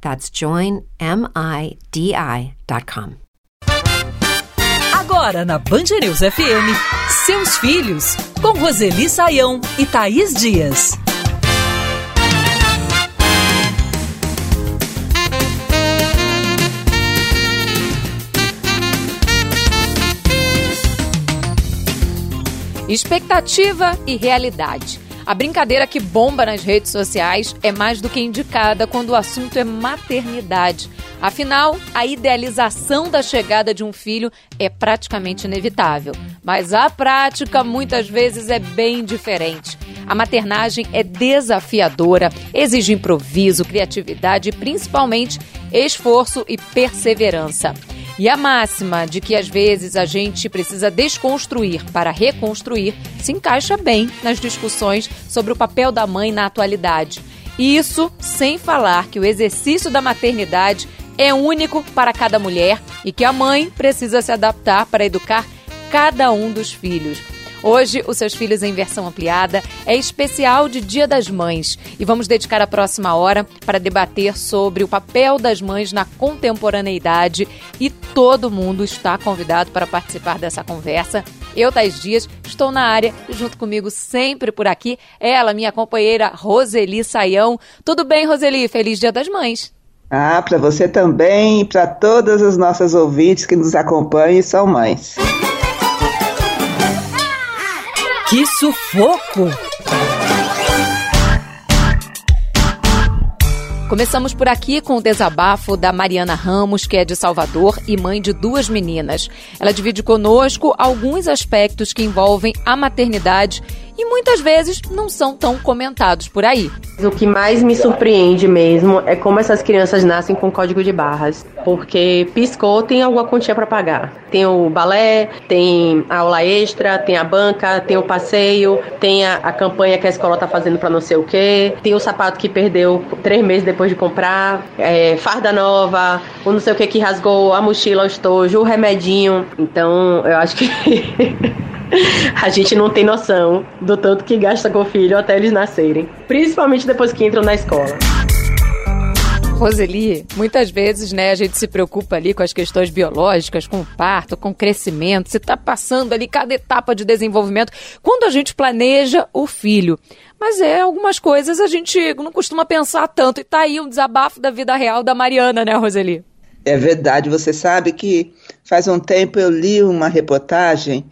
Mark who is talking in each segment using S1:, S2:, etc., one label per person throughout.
S1: That's joinmidi.com.
S2: Agora na Band News FM, seus filhos, com Roseli Saião e Thaís Dias.
S3: Expectativa e realidade. A brincadeira que bomba nas redes sociais é mais do que indicada quando o assunto é maternidade. Afinal, a idealização da chegada de um filho é praticamente inevitável. Mas a prática muitas vezes é bem diferente. A maternagem é desafiadora, exige improviso, criatividade e principalmente esforço e perseverança. E a máxima de que às vezes a gente precisa desconstruir para reconstruir se encaixa bem nas discussões sobre o papel da mãe na atualidade. Isso sem falar que o exercício da maternidade é único para cada mulher e que a mãe precisa se adaptar para educar cada um dos filhos. Hoje, os seus filhos em versão ampliada é especial de Dia das Mães e vamos dedicar a próxima hora para debater sobre o papel das mães na contemporaneidade e todo mundo está convidado para participar dessa conversa. Eu, Tais Dias, estou na área e junto comigo sempre por aqui, ela, minha companheira Roseli Saião. Tudo bem, Roseli? Feliz Dia das Mães!
S4: Ah, para você também e para todas as nossas ouvintes que nos acompanham e são mães.
S2: Que sufoco!
S3: Começamos por aqui com o desabafo da Mariana Ramos, que é de Salvador e mãe de duas meninas. Ela divide conosco alguns aspectos que envolvem a maternidade e muitas vezes não são tão comentados por aí.
S5: O que mais me surpreende mesmo é como essas crianças nascem com código de barras, porque piscou tem alguma quantia para pagar. Tem o balé, tem a aula extra, tem a banca, tem o passeio, tem a, a campanha que a escola tá fazendo para não sei o quê, tem o sapato que perdeu três meses depois de comprar, é, farda nova, o não sei o que que rasgou, a mochila, o estojo, o remedinho. Então, eu acho que a gente não tem noção do tanto que gasta com o filho até eles nascerem. Principalmente depois que entram na escola.
S3: Roseli, muitas vezes, né, a gente se preocupa ali com as questões biológicas, com o parto, com o crescimento, se está passando ali cada etapa de desenvolvimento, quando a gente planeja o filho. Mas é, algumas coisas a gente não costuma pensar tanto, e tá aí um desabafo da vida real da Mariana, né, Roseli?
S4: É verdade, você sabe que faz um tempo eu li uma reportagem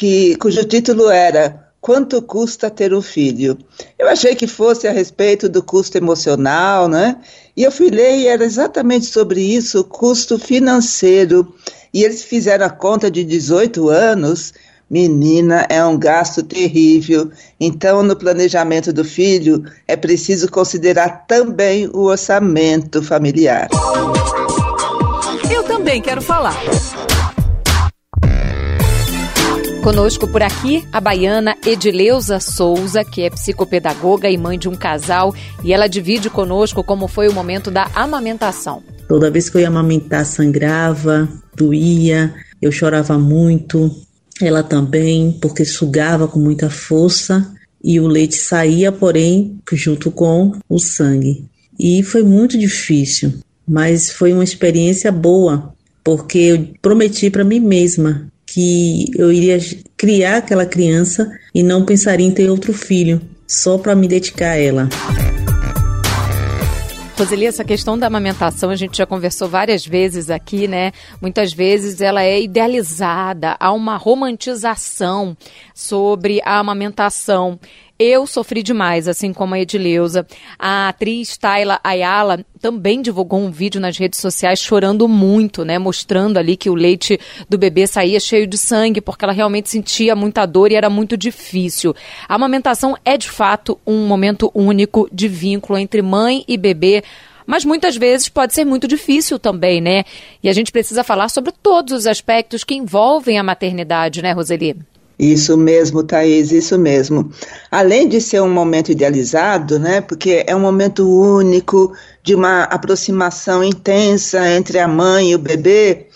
S4: que, cujo título era Quanto custa ter um filho? Eu achei que fosse a respeito do custo emocional, né? E eu fui ler e era exatamente sobre isso, o custo financeiro. E eles fizeram a conta de 18 anos. Menina, é um gasto terrível. Então, no planejamento do filho, é preciso considerar também o orçamento familiar.
S2: Eu também quero falar.
S3: Conosco por aqui a baiana Edileuza Souza, que é psicopedagoga e mãe de um casal, e ela divide conosco como foi o momento da amamentação.
S6: Toda vez que eu ia amamentar, sangrava, doía, eu chorava muito, ela também, porque sugava com muita força e o leite saía, porém, junto com o sangue. E foi muito difícil, mas foi uma experiência boa, porque eu prometi para mim mesma que eu iria criar aquela criança e não pensaria em ter outro filho, só para me dedicar a ela.
S3: Roseli, essa questão da amamentação a gente já conversou várias vezes aqui, né? Muitas vezes ela é idealizada, há uma romantização sobre a amamentação. Eu sofri demais, assim como a Edileuza. A atriz Tayla Ayala também divulgou um vídeo nas redes sociais chorando muito, né? Mostrando ali que o leite do bebê saía cheio de sangue, porque ela realmente sentia muita dor e era muito difícil. A amamentação é, de fato, um momento único de vínculo entre mãe e bebê mas muitas vezes pode ser muito difícil também, né? E a gente precisa falar sobre todos os aspectos que envolvem a maternidade, né, Roseli?
S4: Isso mesmo, Thaís, isso mesmo. Além de ser um momento idealizado, né, porque é um momento único, de uma aproximação intensa entre a mãe e o bebê,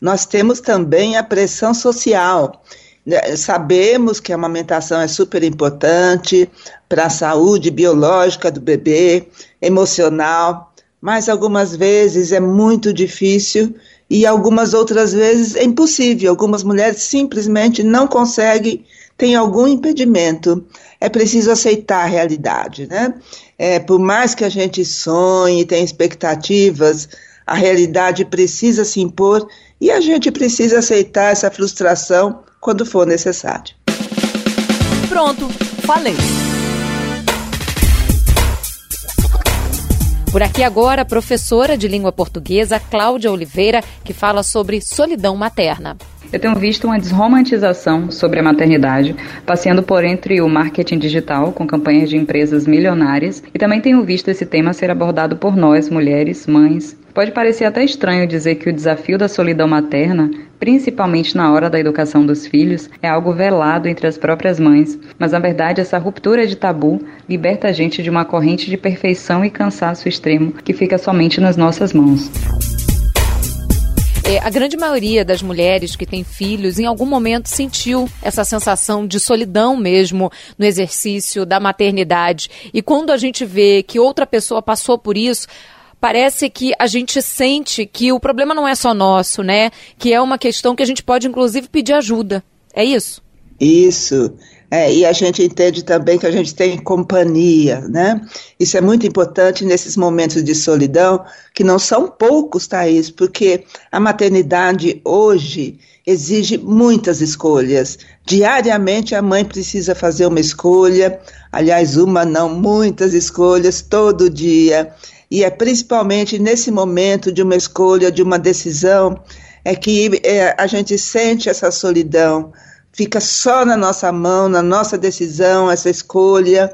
S4: nós temos também a pressão social. Né, sabemos que a amamentação é super importante para a saúde biológica do bebê, emocional, mas algumas vezes é muito difícil e algumas outras vezes é impossível. Algumas mulheres simplesmente não conseguem, têm algum impedimento. É preciso aceitar a realidade, né? É, por mais que a gente sonhe, tenha expectativas, a realidade precisa se impor e a gente precisa aceitar essa frustração quando for necessário.
S2: Pronto, falei.
S3: Por aqui agora, a professora de língua portuguesa Cláudia Oliveira, que fala sobre solidão materna.
S7: Eu tenho visto uma desromantização sobre a maternidade, passeando por entre o marketing digital, com campanhas de empresas milionárias, e também tenho visto esse tema ser abordado por nós, mulheres, mães. Pode parecer até estranho dizer que o desafio da solidão materna, principalmente na hora da educação dos filhos, é algo velado entre as próprias mães, mas na verdade essa ruptura de tabu liberta a gente de uma corrente de perfeição e cansaço extremo que fica somente nas nossas mãos.
S3: É, a grande maioria das mulheres que têm filhos em algum momento sentiu essa sensação de solidão mesmo no exercício da maternidade. E quando a gente vê que outra pessoa passou por isso, parece que a gente sente que o problema não é só nosso, né? Que é uma questão que a gente pode inclusive pedir ajuda. É isso?
S4: Isso. É, e a gente entende também que a gente tem companhia, né? Isso é muito importante nesses momentos de solidão, que não são poucos, Thaís, porque a maternidade hoje exige muitas escolhas. Diariamente a mãe precisa fazer uma escolha, aliás, uma não, muitas escolhas todo dia. E é principalmente nesse momento de uma escolha, de uma decisão, é que é, a gente sente essa solidão fica só na nossa mão, na nossa decisão, essa escolha,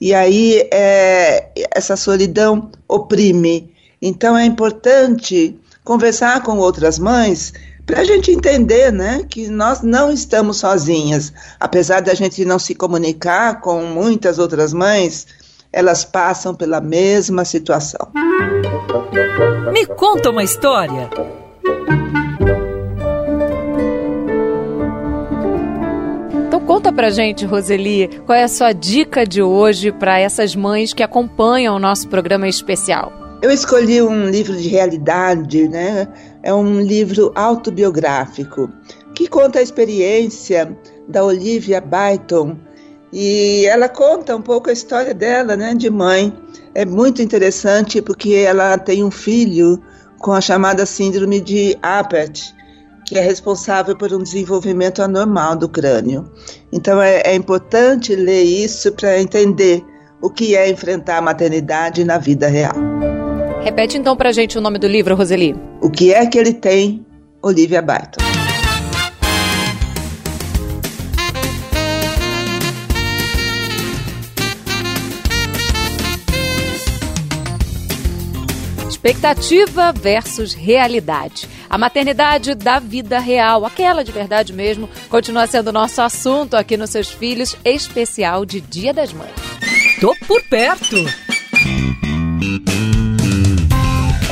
S4: e aí é, essa solidão oprime. Então é importante conversar com outras mães para a gente entender né, que nós não estamos sozinhas. Apesar da gente não se comunicar com muitas outras mães, elas passam pela mesma situação.
S2: Me conta uma história.
S3: Conta pra gente, Roseli, qual é a sua dica de hoje para essas mães que acompanham o nosso programa especial?
S4: Eu escolhi um livro de realidade, né? É um livro autobiográfico que conta a experiência da Olivia Byton e ela conta um pouco a história dela, né, de mãe. É muito interessante porque ela tem um filho com a chamada síndrome de Apert que é responsável por um desenvolvimento anormal do crânio. Então é, é importante ler isso para entender o que é enfrentar a maternidade na vida real.
S3: Repete então para a gente o nome do livro, Roseli.
S4: O que é que ele tem, Olivia Barton.
S3: Expectativa versus realidade. A maternidade da vida real, aquela de verdade mesmo, continua sendo nosso assunto aqui nos Seus Filhos, especial de Dia das Mães.
S2: Tô por perto!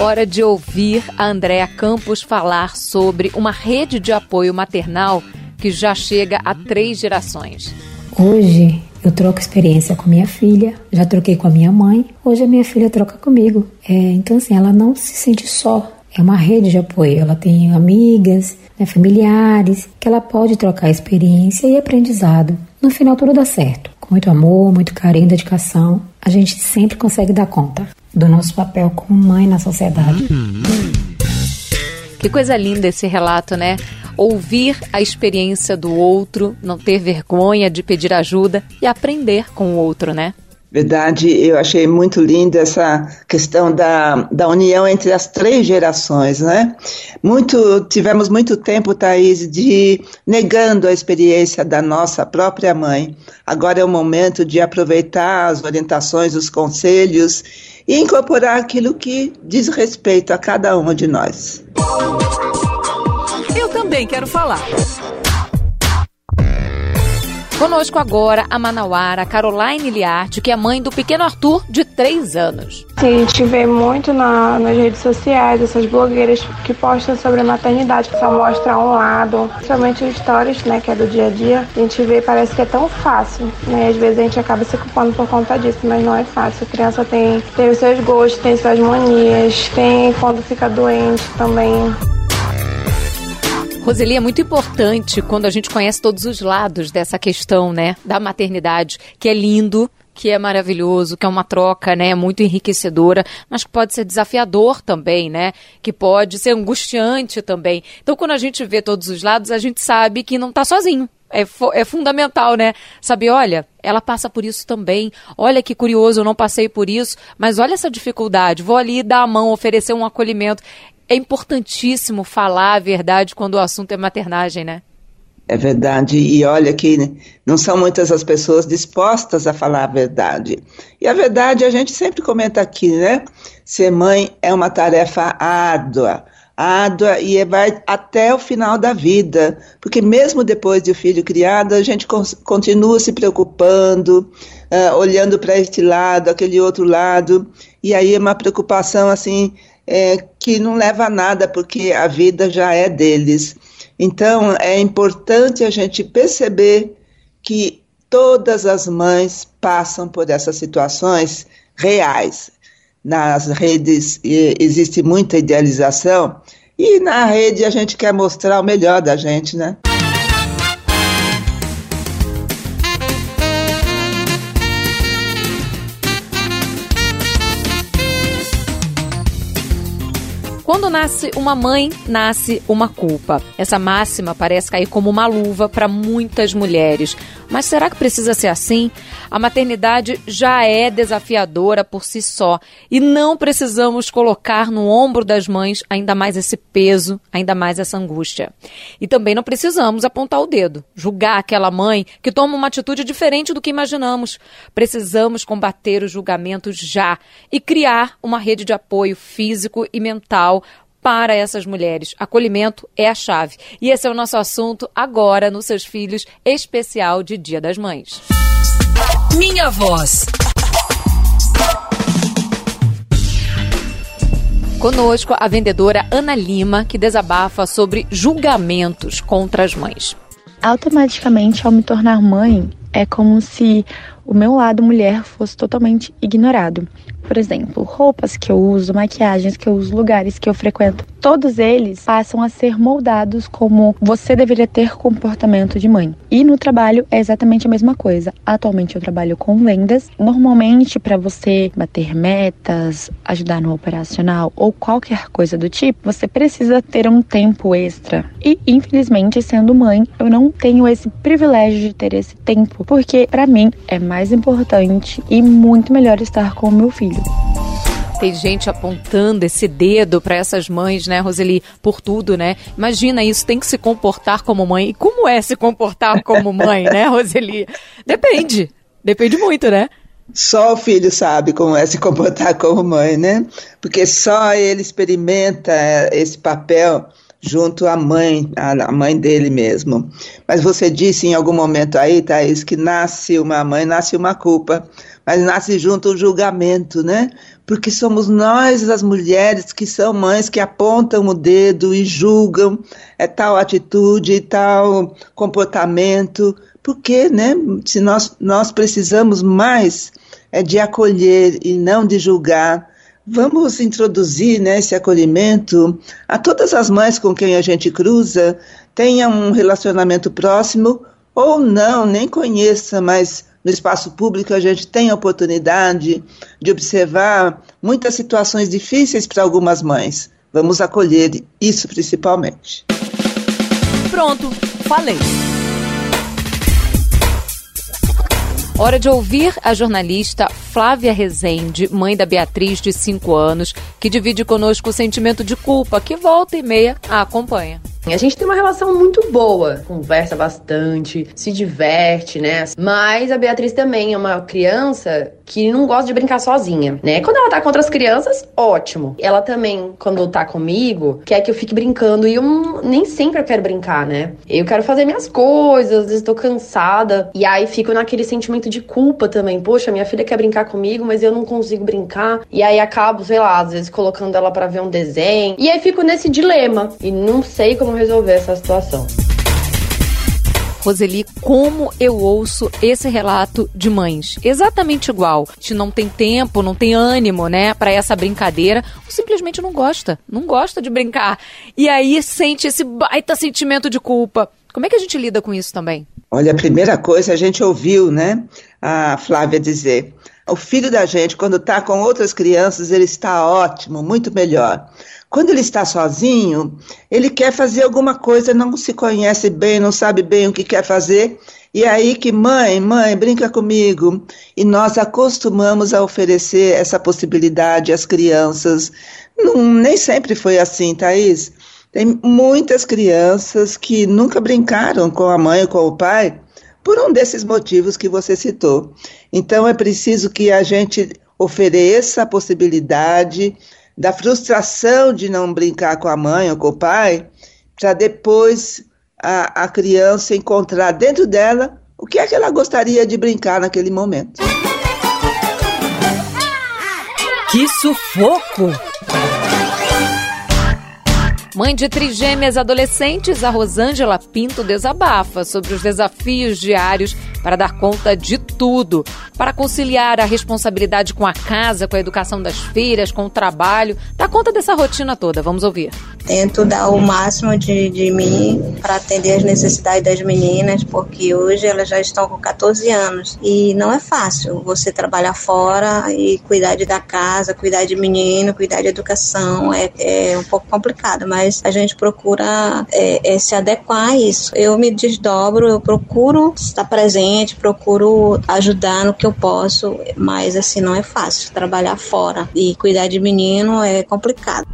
S3: Hora de ouvir a Andréa Campos falar sobre uma rede de apoio maternal que já chega a três gerações.
S8: Hoje eu troco experiência com minha filha, já troquei com a minha mãe, hoje a minha filha troca comigo. É, então, assim, ela não se sente só. É uma rede de apoio. Ela tem amigas, né, familiares, que ela pode trocar experiência e aprendizado. No final, tudo dá certo. Com muito amor, muito carinho, dedicação, a gente sempre consegue dar conta. do nosso papel como mãe na sociedade.
S3: Que coisa linda esse relato, né? Ouvir a experiência do outro, não ter vergonha de pedir ajuda e aprender com o outro, né?
S4: Verdade, eu achei muito linda essa questão da, da união entre as três gerações, né? Muito, tivemos muito tempo, Thaís, de negando a experiência da nossa própria mãe. Agora é o momento de aproveitar as orientações, os conselhos e incorporar aquilo que diz respeito a cada um de nós.
S2: Eu também quero falar.
S3: Conosco agora a manauara Caroline Liarte, que é mãe do pequeno Arthur, de 3 anos.
S9: Sim, a gente vê muito na, nas redes sociais essas blogueiras que postam sobre a maternidade, que só mostram um lado, principalmente os stories, né, que é do dia a dia. A gente vê, parece que é tão fácil, né? Às vezes a gente acaba se culpando por conta disso, mas não é fácil. A criança tem, tem os seus gostos, tem suas manias, tem quando fica doente também.
S3: Roseli, é muito importante quando a gente conhece todos os lados dessa questão, né, da maternidade, que é lindo, que é maravilhoso, que é uma troca, né, muito enriquecedora, mas que pode ser desafiador também, né, que pode ser angustiante também. Então, quando a gente vê todos os lados, a gente sabe que não está sozinho. É, é, fundamental, né? Saber, olha, ela passa por isso também. Olha que curioso, eu não passei por isso, mas olha essa dificuldade. Vou ali dar a mão, oferecer um acolhimento é importantíssimo falar a verdade quando o assunto é maternagem, né?
S4: É verdade, e olha que não são muitas as pessoas dispostas a falar a verdade. E a verdade a gente sempre comenta aqui, né? Ser mãe é uma tarefa árdua, árdua e vai até o final da vida, porque mesmo depois de o filho criado, a gente continua se preocupando, uh, olhando para este lado, aquele outro lado, e aí é uma preocupação assim é, que não leva a nada, porque a vida já é deles. Então, é importante a gente perceber que todas as mães passam por essas situações reais. Nas redes existe muita idealização e na rede a gente quer mostrar o melhor da gente, né?
S3: Quando nasce uma mãe, nasce uma culpa. Essa máxima parece cair como uma luva para muitas mulheres. Mas será que precisa ser assim? A maternidade já é desafiadora por si só e não precisamos colocar no ombro das mães ainda mais esse peso, ainda mais essa angústia. E também não precisamos apontar o dedo, julgar aquela mãe que toma uma atitude diferente do que imaginamos. Precisamos combater os julgamentos já e criar uma rede de apoio físico e mental para essas mulheres. Acolhimento é a chave. E esse é o nosso assunto agora nos Seus Filhos, especial de Dia das Mães.
S2: Minha voz.
S3: Conosco a vendedora Ana Lima, que desabafa sobre julgamentos contra as mães.
S10: Automaticamente, ao me tornar mãe, é como se o meu lado mulher fosse totalmente ignorado. Por exemplo, roupas que eu uso, maquiagens que eu uso, lugares que eu frequento, todos eles passam a ser moldados como você deveria ter comportamento de mãe. E no trabalho é exatamente a mesma coisa. Atualmente eu trabalho com vendas. Normalmente, para você bater metas, ajudar no operacional ou qualquer coisa do tipo, você precisa ter um tempo extra. E infelizmente, sendo mãe, eu não tenho esse privilégio de ter esse tempo, porque para mim é mais importante e muito melhor estar com o meu filho.
S3: Tem gente apontando esse dedo para essas mães, né, Roseli, por tudo, né? Imagina isso, tem que se comportar como mãe. E como é se comportar como mãe, né, Roseli? Depende. Depende muito, né?
S4: Só o filho sabe como é se comportar como mãe, né? Porque só ele experimenta esse papel junto à mãe, à mãe dele mesmo. Mas você disse em algum momento aí, Thaís, que nasce uma mãe, nasce uma culpa, mas nasce junto o julgamento, né? Porque somos nós, as mulheres, que são mães que apontam o dedo e julgam é, tal atitude, tal comportamento. Porque, né? Se nós, nós precisamos mais é de acolher e não de julgar Vamos introduzir né, esse acolhimento a todas as mães com quem a gente cruza, tenha um relacionamento próximo ou não, nem conheça, mas no espaço público a gente tem a oportunidade de observar muitas situações difíceis para algumas mães. Vamos acolher isso principalmente.
S3: Pronto, falei. Hora de ouvir a jornalista Flávia Rezende, mãe da Beatriz, de 5 anos, que divide conosco o sentimento de culpa que volta e meia a acompanha.
S5: A gente tem uma relação muito boa, conversa bastante, se diverte, né? Mas a Beatriz também é uma criança que não gosta de brincar sozinha, né? Quando ela tá com outras crianças, ótimo. Ela também, quando tá comigo, quer que eu fique brincando e eu nem sempre eu quero brincar, né? Eu quero fazer minhas coisas, às vezes tô cansada e aí fico naquele sentimento de culpa também. Poxa, minha filha quer brincar comigo, mas eu não consigo brincar. E aí acabo, sei lá, às vezes colocando ela para ver um desenho. E aí fico nesse dilema e não sei como resolver essa situação.
S3: Roseli, como eu ouço esse relato de mães. Exatamente igual. A gente não tem tempo, não tem ânimo, né, para essa brincadeira, ou simplesmente não gosta, não gosta de brincar. E aí sente esse baita sentimento de culpa. Como é que a gente lida com isso também?
S4: Olha, a primeira coisa a gente ouviu, né, a Flávia dizer. O filho da gente, quando está com outras crianças, ele está ótimo, muito melhor. Quando ele está sozinho, ele quer fazer alguma coisa, não se conhece bem, não sabe bem o que quer fazer. E é aí que, mãe, mãe, brinca comigo. E nós acostumamos a oferecer essa possibilidade às crianças. Não, nem sempre foi assim, Thaís. Tem muitas crianças que nunca brincaram com a mãe ou com o pai por um desses motivos que você citou. Então é preciso que a gente ofereça a possibilidade da frustração de não brincar com a mãe ou com o pai, para depois a, a criança encontrar dentro dela o que é que ela gostaria de brincar naquele momento.
S2: Que sufoco!
S3: Mãe de trigêmeas adolescentes, a Rosângela Pinto desabafa sobre os desafios diários para dar conta de tudo, para conciliar a responsabilidade com a casa, com a educação das filhas, com o trabalho, dar conta dessa rotina toda. Vamos ouvir.
S11: Tento dar o máximo de, de mim para atender as necessidades das meninas, porque hoje elas já estão com 14 anos e não é fácil você trabalhar fora e cuidar de da casa, cuidar de menino, cuidar de educação. É, é um pouco complicado, mas mas a gente procura é, é, se adequar a isso. Eu me desdobro, eu procuro estar presente, procuro ajudar no que eu posso, mas assim não é fácil. Trabalhar fora e cuidar de menino é complicado.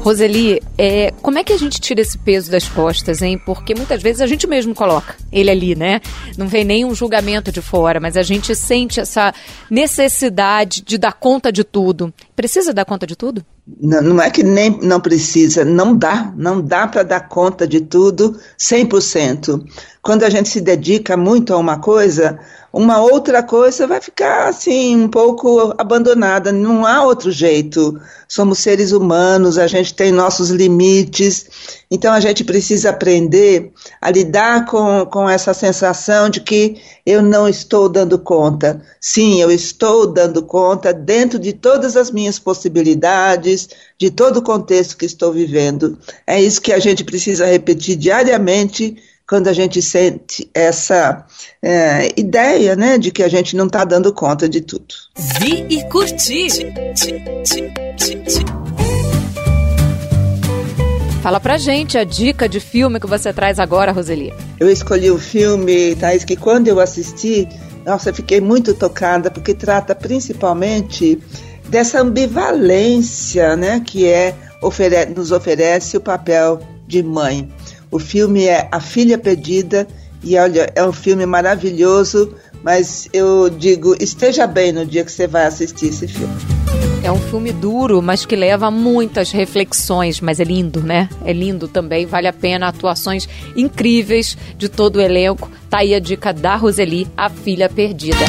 S3: Roseli, é, como é que a gente tira esse peso das costas, hein? Porque muitas vezes a gente mesmo coloca ele ali, né? Não vem nem um julgamento de fora, mas a gente sente essa necessidade de dar conta de tudo. Precisa dar conta de tudo?
S4: Não, é que nem não precisa, não dá, não dá para dar conta de tudo 100%. Quando a gente se dedica muito a uma coisa, uma outra coisa vai ficar assim um pouco abandonada, não há outro jeito. Somos seres humanos, a gente tem nossos limites, então a gente precisa aprender a lidar com, com essa sensação de que eu não estou dando conta. Sim, eu estou dando conta dentro de todas as minhas possibilidades, de todo o contexto que estou vivendo. É isso que a gente precisa repetir diariamente quando a gente sente essa é, ideia, né, de que a gente não está dando conta de tudo.
S2: Vi e curti.
S3: Fala pra gente a dica de filme que você traz agora, Roseli.
S4: Eu escolhi um filme, Thaís, que quando eu assisti, nossa, fiquei muito tocada, porque trata principalmente dessa ambivalência, né, que é ofere nos oferece o papel de mãe. O filme é A Filha Perdida e olha, é um filme maravilhoso, mas eu digo, esteja bem no dia que você vai assistir esse filme.
S3: É um filme duro, mas que leva muitas reflexões, mas é lindo, né? É lindo também, vale a pena, atuações incríveis de todo o elenco. Tá aí a dica da Roseli, A Filha Perdida.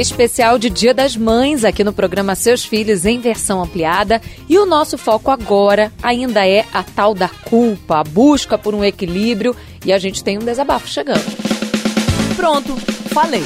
S3: Especial de Dia das Mães aqui no programa Seus Filhos em versão ampliada. E o nosso foco agora ainda é a tal da culpa, a busca por um equilíbrio. E a gente tem um desabafo chegando.
S2: Pronto, falei.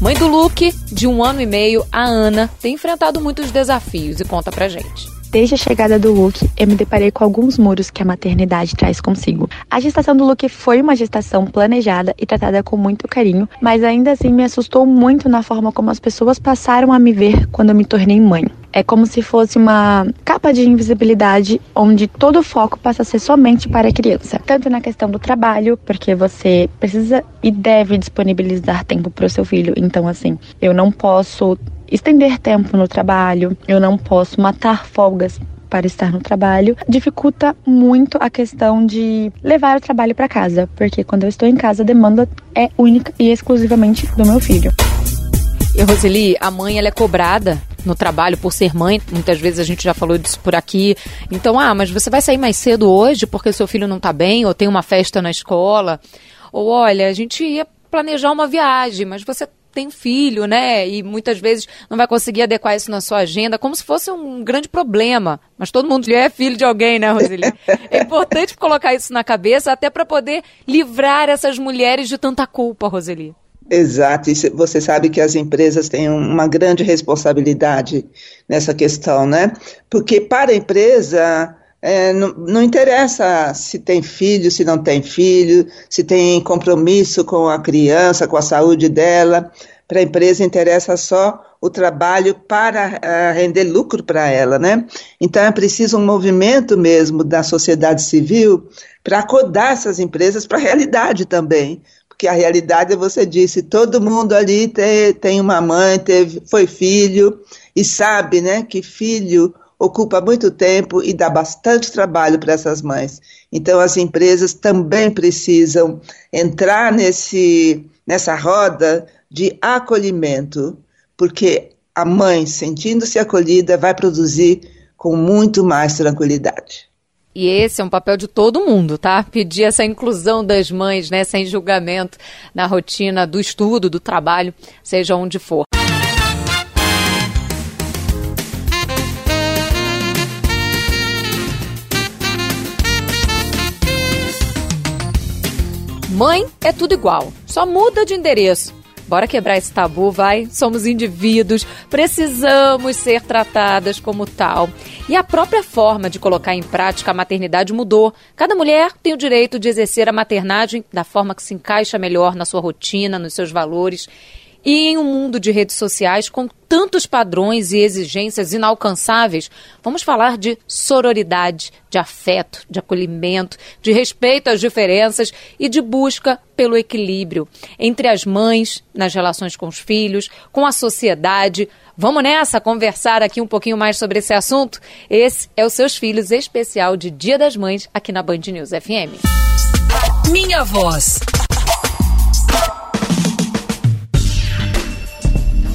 S3: Mãe do Luke, de um ano e meio, a Ana, tem enfrentado muitos desafios e conta pra gente.
S10: Desde a chegada do Luke, eu me deparei com alguns muros que a maternidade traz consigo. A gestação do Luke foi uma gestação planejada e tratada com muito carinho, mas ainda assim me assustou muito na forma como as pessoas passaram a me ver quando eu me tornei mãe. É como se fosse uma capa de invisibilidade onde todo o foco passa a ser somente para a criança. Tanto na questão do trabalho, porque você precisa e deve disponibilizar tempo para o seu filho. Então, assim, eu não posso estender tempo no trabalho, eu não posso matar folgas para estar no trabalho, dificulta muito a questão de levar o trabalho para casa, porque quando eu estou em casa a demanda é única e exclusivamente do meu filho.
S3: E Roseli, a mãe ela é cobrada no trabalho por ser mãe. Muitas vezes a gente já falou disso por aqui. Então, ah, mas você vai sair mais cedo hoje porque seu filho não está bem ou tem uma festa na escola. Ou olha, a gente ia planejar uma viagem, mas você tem filho, né? E muitas vezes não vai conseguir adequar isso na sua agenda, como se fosse um grande problema. Mas todo mundo é filho de alguém, né, Roseli? É importante colocar isso na cabeça, até para poder livrar essas mulheres de tanta culpa, Roseli.
S4: Exato, e você sabe que as empresas têm uma grande responsabilidade nessa questão, né? Porque para a empresa é, não, não, interessa se tem filho, se não tem filho, se tem compromisso com a criança, com a saúde dela. Para a empresa interessa só o trabalho para uh, render lucro para ela, né? Então é preciso um movimento mesmo da sociedade civil para acordar essas empresas para a realidade também. Porque a realidade, você disse, todo mundo ali tem, tem uma mãe, teve, foi filho, e sabe né, que filho ocupa muito tempo e dá bastante trabalho para essas mães. Então, as empresas também precisam entrar nesse, nessa roda de acolhimento, porque a mãe, sentindo-se acolhida, vai produzir com muito mais tranquilidade.
S3: E esse é um papel de todo mundo, tá? Pedir essa inclusão das mães, né, sem julgamento na rotina do estudo, do trabalho, seja onde for. Mãe é tudo igual, só muda de endereço. Bora quebrar esse tabu, vai? Somos indivíduos, precisamos ser tratadas como tal. E a própria forma de colocar em prática a maternidade mudou. Cada mulher tem o direito de exercer a maternagem da forma que se encaixa melhor na sua rotina, nos seus valores. E em um mundo de redes sociais com tantos padrões e exigências inalcançáveis, vamos falar de sororidade, de afeto, de acolhimento, de respeito às diferenças e de busca pelo equilíbrio entre as mães, nas relações com os filhos, com a sociedade. Vamos nessa conversar aqui um pouquinho mais sobre esse assunto? Esse é o Seus Filhos especial de Dia das Mães aqui na Band News FM.
S2: Minha voz.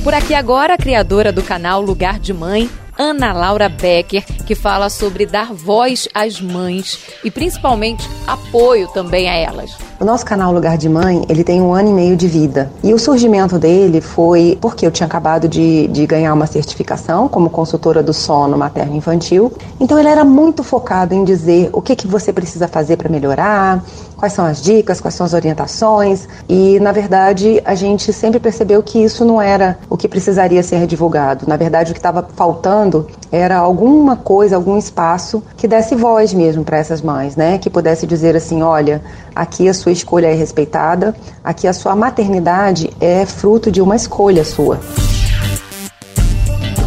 S3: Por aqui agora, a criadora do canal Lugar de Mãe, Ana Laura Becker, que fala sobre dar voz às mães e principalmente apoio também a elas.
S12: O nosso canal Lugar de Mãe, ele tem um ano e meio de vida. E o surgimento dele foi porque eu tinha acabado de, de ganhar uma certificação como consultora do sono materno-infantil. Então ele era muito focado em dizer o que, que você precisa fazer para melhorar, quais são as dicas, quais são as orientações. E, na verdade, a gente sempre percebeu que isso não era o que precisaria ser divulgado. Na verdade, o que estava faltando era alguma coisa, algum espaço que desse voz mesmo para essas mães, né? Que pudesse dizer assim: olha, aqui a sua escolha é respeitada, aqui a sua maternidade é fruto de uma escolha sua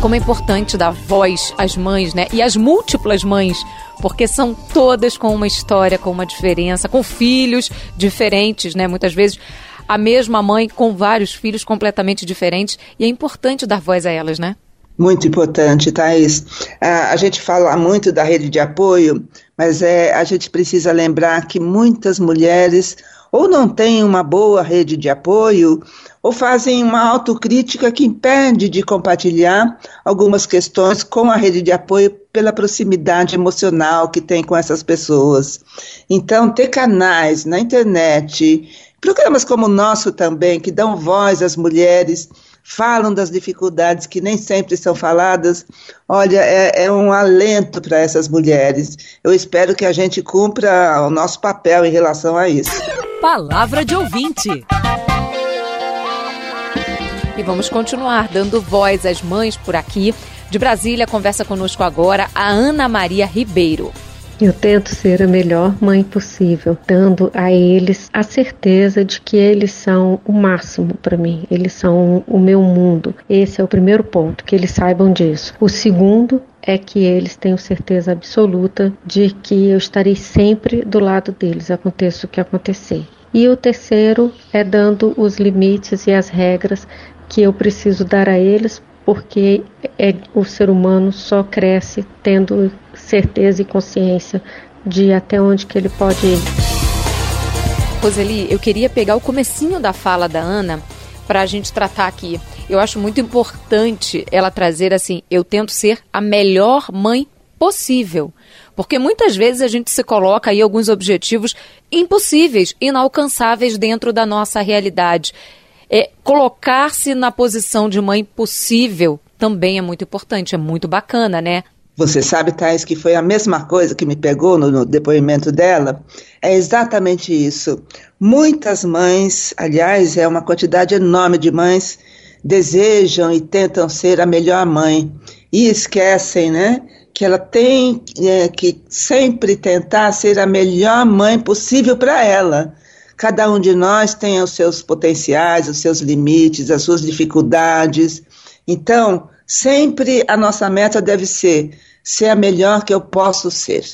S3: como é importante dar voz às mães, né? E às múltiplas mães, porque são todas com uma história, com uma diferença, com filhos diferentes, né? Muitas vezes a mesma mãe com vários filhos completamente diferentes, e é importante dar voz a elas, né?
S4: Muito importante, Thais. A, a gente fala muito da rede de apoio, mas é, a gente precisa lembrar que muitas mulheres ou não têm uma boa rede de apoio, ou fazem uma autocrítica que impede de compartilhar algumas questões com a rede de apoio pela proximidade emocional que tem com essas pessoas. Então, ter canais na internet, programas como o nosso também, que dão voz às mulheres falam das dificuldades que nem sempre são faladas. Olha, é, é um alento para essas mulheres. Eu espero que a gente cumpra o nosso papel em relação a isso.
S2: Palavra de ouvinte.
S3: E vamos continuar dando voz às mães por aqui. De Brasília, conversa conosco agora a Ana Maria Ribeiro.
S13: Eu tento ser a melhor mãe possível, dando a eles a certeza de que eles são o máximo para mim, eles são o meu mundo. Esse é o primeiro ponto, que eles saibam disso. O segundo é que eles tenham certeza absoluta de que eu estarei sempre do lado deles, aconteça o que acontecer. E o terceiro é dando os limites e as regras que eu preciso dar a eles, porque é, o ser humano só cresce tendo certeza e consciência de até onde que ele pode ir.
S3: Roseli, eu queria pegar o comecinho da fala da Ana para a gente tratar aqui. Eu acho muito importante ela trazer assim, eu tento ser a melhor mãe possível. Porque muitas vezes a gente se coloca aí alguns objetivos impossíveis, inalcançáveis dentro da nossa realidade. É, Colocar-se na posição de mãe possível também é muito importante, é muito bacana, né?
S4: Você sabe, Thais, que foi a mesma coisa que me pegou no, no, depoimento dela? É exatamente isso. Muitas mães, aliás, é uma quantidade enorme de mães, desejam e tentam ser a melhor mãe e esquecem, né? Que ela tem é, que sempre tentar ser a melhor mãe possível para ela. Cada um de nós tem os seus potenciais, os seus limites, as suas dificuldades. Então, sempre a nossa meta deve ser ser a melhor que eu posso ser.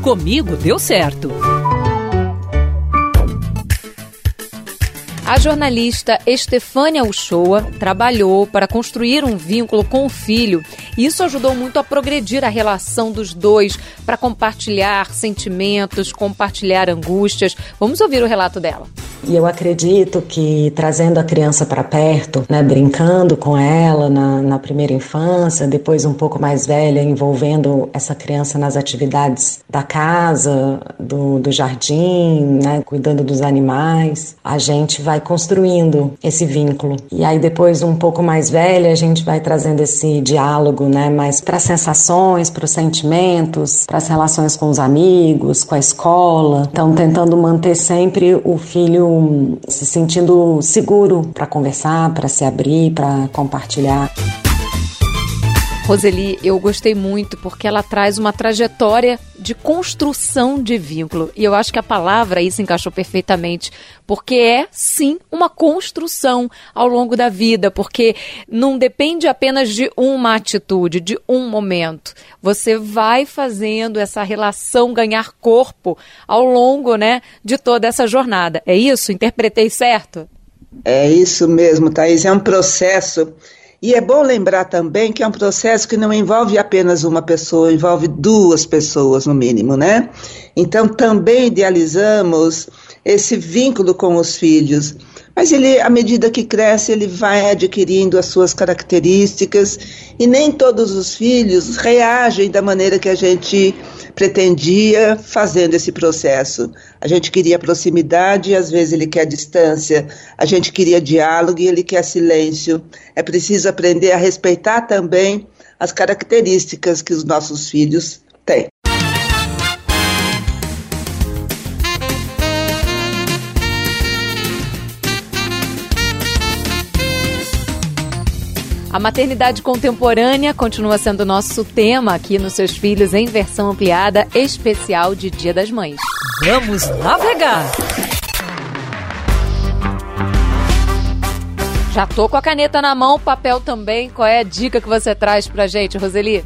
S2: Comigo deu certo.
S3: A jornalista Estefânia Uchoa trabalhou para construir um vínculo com o filho e isso ajudou muito a progredir a relação dos dois, para compartilhar sentimentos, compartilhar angústias. Vamos ouvir o relato dela.
S14: E eu acredito que trazendo a criança para perto, né, brincando com ela na, na, primeira infância, depois um pouco mais velha, envolvendo essa criança nas atividades da casa, do, do jardim, né, cuidando dos animais, a gente vai construindo esse vínculo. E aí depois um pouco mais velha, a gente vai trazendo esse diálogo, né, mais para sensações, para os sentimentos, para as relações com os amigos, com a escola. Então tentando manter sempre o filho se sentindo seguro para conversar, para se abrir, para compartilhar.
S3: Roseli, eu gostei muito porque ela traz uma trajetória de construção de vínculo. E eu acho que a palavra aí se encaixou perfeitamente, porque é sim uma construção ao longo da vida, porque não depende apenas de uma atitude, de um momento. Você vai fazendo essa relação ganhar corpo ao longo, né, de toda essa jornada. É isso? Interpretei certo?
S4: É isso mesmo, Thaís. É um processo e é bom lembrar também que é um processo que não envolve apenas uma pessoa, envolve duas pessoas, no mínimo, né? Então, também idealizamos esse vínculo com os filhos. Mas ele, à medida que cresce, ele vai adquirindo as suas características e nem todos os filhos reagem da maneira que a gente pretendia fazendo esse processo. A gente queria proximidade às vezes ele quer distância. A gente queria diálogo e ele quer silêncio. É preciso aprender a respeitar também as características que os nossos filhos
S3: A maternidade contemporânea continua sendo nosso tema aqui nos Seus Filhos em versão ampliada especial de Dia das Mães.
S2: Vamos navegar!
S3: Já tô com a caneta na mão, papel também. Qual é a dica que você traz pra gente, Roseli?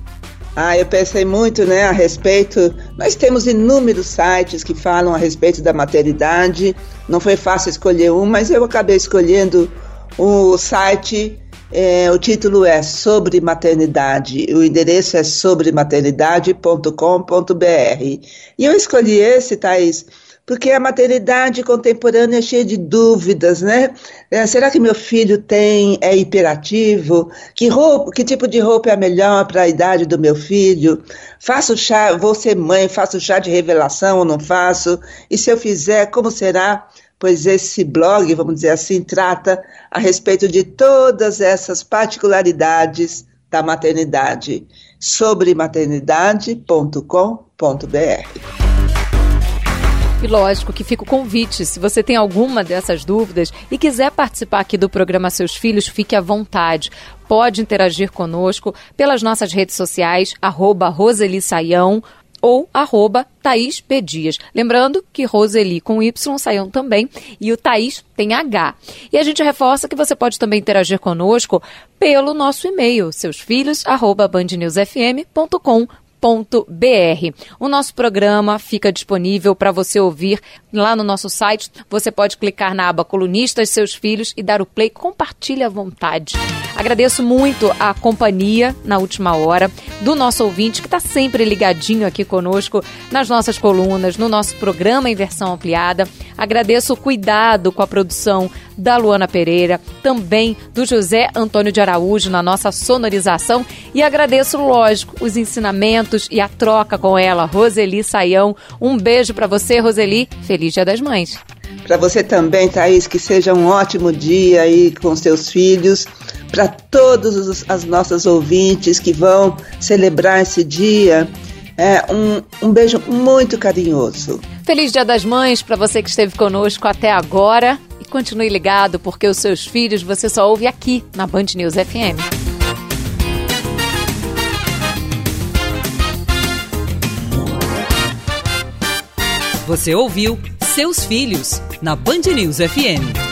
S4: Ah, eu pensei muito, né, a respeito. Nós temos inúmeros sites que falam a respeito da maternidade. Não foi fácil escolher um, mas eu acabei escolhendo o site é, o título é Sobre Maternidade, o endereço é sobrematernidade.com.br. E eu escolhi esse, Thaís, porque a maternidade contemporânea é cheia de dúvidas, né? É, será que meu filho tem é hiperativo? Que roupa, que tipo de roupa é melhor para a idade do meu filho? Faço chá, vou ser mãe, faço chá de revelação ou não faço? E se eu fizer, como será? Pois esse blog, vamos dizer assim, trata a respeito de todas essas particularidades da maternidade. Sobre maternidade.com.br.
S3: E lógico que fica o convite. Se você tem alguma dessas dúvidas e quiser participar aqui do programa Seus Filhos, fique à vontade. Pode interagir conosco pelas nossas redes sociais, arroba Roseli Saião, ou arroba Thaís P. Dias. Lembrando que Roseli com Y saiam também e o Thaís tem H. E a gente reforça que você pode também interagir conosco pelo nosso e-mail, seusfilhos, arroba bandnewsfm.com.br br. O nosso programa fica disponível para você ouvir lá no nosso site. Você pode clicar na aba Colunistas Seus Filhos e dar o play. Compartilhe à vontade. Agradeço muito a companhia na última hora do nosso ouvinte que está sempre ligadinho aqui conosco nas nossas colunas, no nosso programa em versão ampliada. Agradeço o cuidado com a produção da Luana Pereira, também do José Antônio de Araújo na nossa sonorização e agradeço, lógico, os ensinamentos e a troca com ela, Roseli Saião. Um beijo para você, Roseli. Feliz Dia das Mães.
S4: Para você também, Thaís, que seja um ótimo dia aí com seus filhos. Para todos as nossas ouvintes que vão celebrar esse dia, é, um, um beijo muito carinhoso.
S3: Feliz Dia das Mães para você que esteve conosco até agora. E continue ligado, porque os seus filhos você só ouve aqui na Band News FM.
S2: Você ouviu Seus Filhos, na Band News FM.